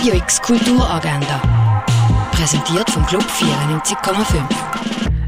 Radio X Kulturagenda. Präsentiert vom Club 94,5.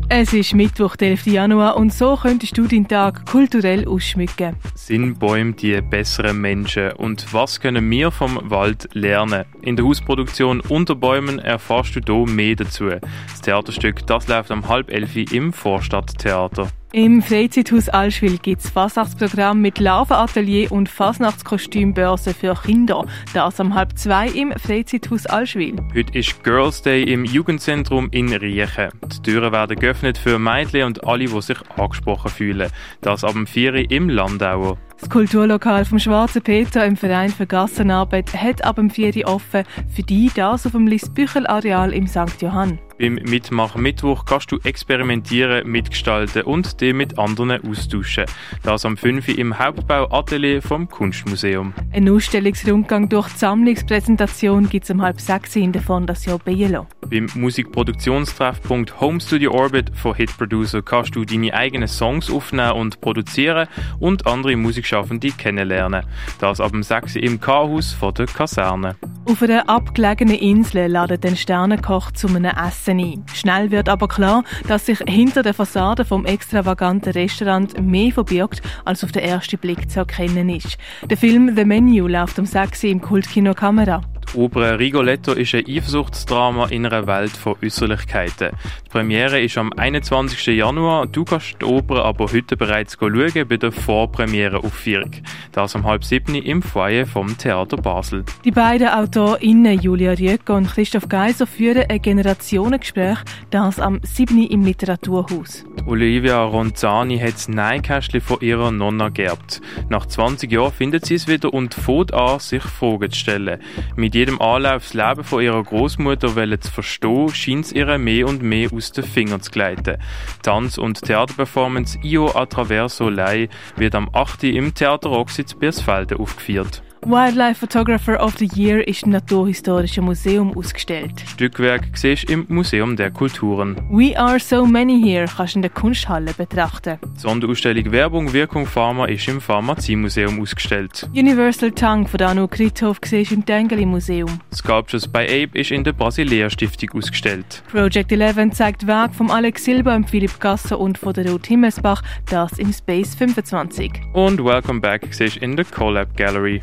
Es ist Mittwoch, der 11. Januar und so könntest du deinen Tag kulturell ausschmücken. Sind Bäume die besseren Menschen und was können wir vom Wald lernen? In der Hausproduktion Unter Bäumen erfährst du hier mehr dazu. Das Theaterstück das läuft am halb elf im Vorstadttheater. Im Freizeithaus Allschwil gibt es Fasnachtsprogramm mit Larvenatelier und Fasnachtskostümbörse für Kinder. Das am halb zwei im Freizeithaus Allschwil. Heute ist Girls Day im Jugendzentrum in Riechen. Die Türen werden geöffnet für Mädchen und alle, die sich angesprochen fühlen. Das ab dem 4 im Landauer. Das Kulturlokal vom Schwarzen Peter im Verein für Gassenarbeit hat ab dem 4 offen. Für die das auf dem Lisbüchel-Areal im St. Johann. Beim Mitmachen Mittwoch kannst du experimentieren, mitgestalten und dich mit anderen austauschen. Das am 5 im Hauptbau-Atelier vom Kunstmuseum. Ein Ausstellungsrundgang durch die Sammlungspräsentation gibt es um halb sechs in der Fondation Bielo. Beim Musikproduktionstreffpunkt Home Studio Orbit von Hit Producer kannst du deine eigenen Songs aufnehmen und produzieren und andere Musikschaffende kennenlernen. Das ab dem 6 im K-Haus von der Kaserne. Auf einer abgelegenen Insel ladet ein Sternenkoch zu einem Essen ein. Schnell wird aber klar, dass sich hinter der Fassade vom extravaganten Restaurant mehr verbirgt, als auf den ersten Blick zu erkennen ist. Der Film The Menu läuft um 6 Uhr im Kultkino Kamera. Oper Rigoletto ist ein Eifersuchtsdrama in einer Welt von Äußerlichkeiten. Die Premiere ist am 21. Januar. Du kannst die Oper aber heute bereits schauen bei der Vorpremiere-Aufführung. Das um halb sieben im Foyer vom Theater Basel. Die beiden AutorInnen Julia Riecker und Christoph Geiser führen ein Generationengespräch, das am 7. im Literaturhaus. Olivia Ronzani hat das Neinkästchen von ihrer Nonna geerbt. Nach 20 Jahren findet sie es wieder und fängt an, sich Fragen zu stellen. Mit jedem Anlauf das Leben von ihrer Großmutter zu verstehen, scheint es ihr mehr und mehr aus den Fingern zu gleiten. Tanz- und Theaterperformance Io a Traverso Lei wird am 8. im Theater Roxitz Biersfelden aufgeführt. Wildlife Photographer of the Year ist im Naturhistorischen Museum ausgestellt. Stückwerk siehst im Museum der Kulturen. We Are So Many Here kannst du in der Kunsthalle betrachten. Die Sonderausstellung Werbung, Wirkung, Pharma ist im Pharmaziemuseum ausgestellt. Universal Tongue von Danu Krithoff siehst im Tengeli Museum. Sculptures by Ape ist in der Basilea Stiftung ausgestellt. Project 11 zeigt Werk von Alex Silber, Philipp Gasser und von der Ruth Himmelsbach, das im Space 25. Und Welcome Back siehst in der Collab Gallery.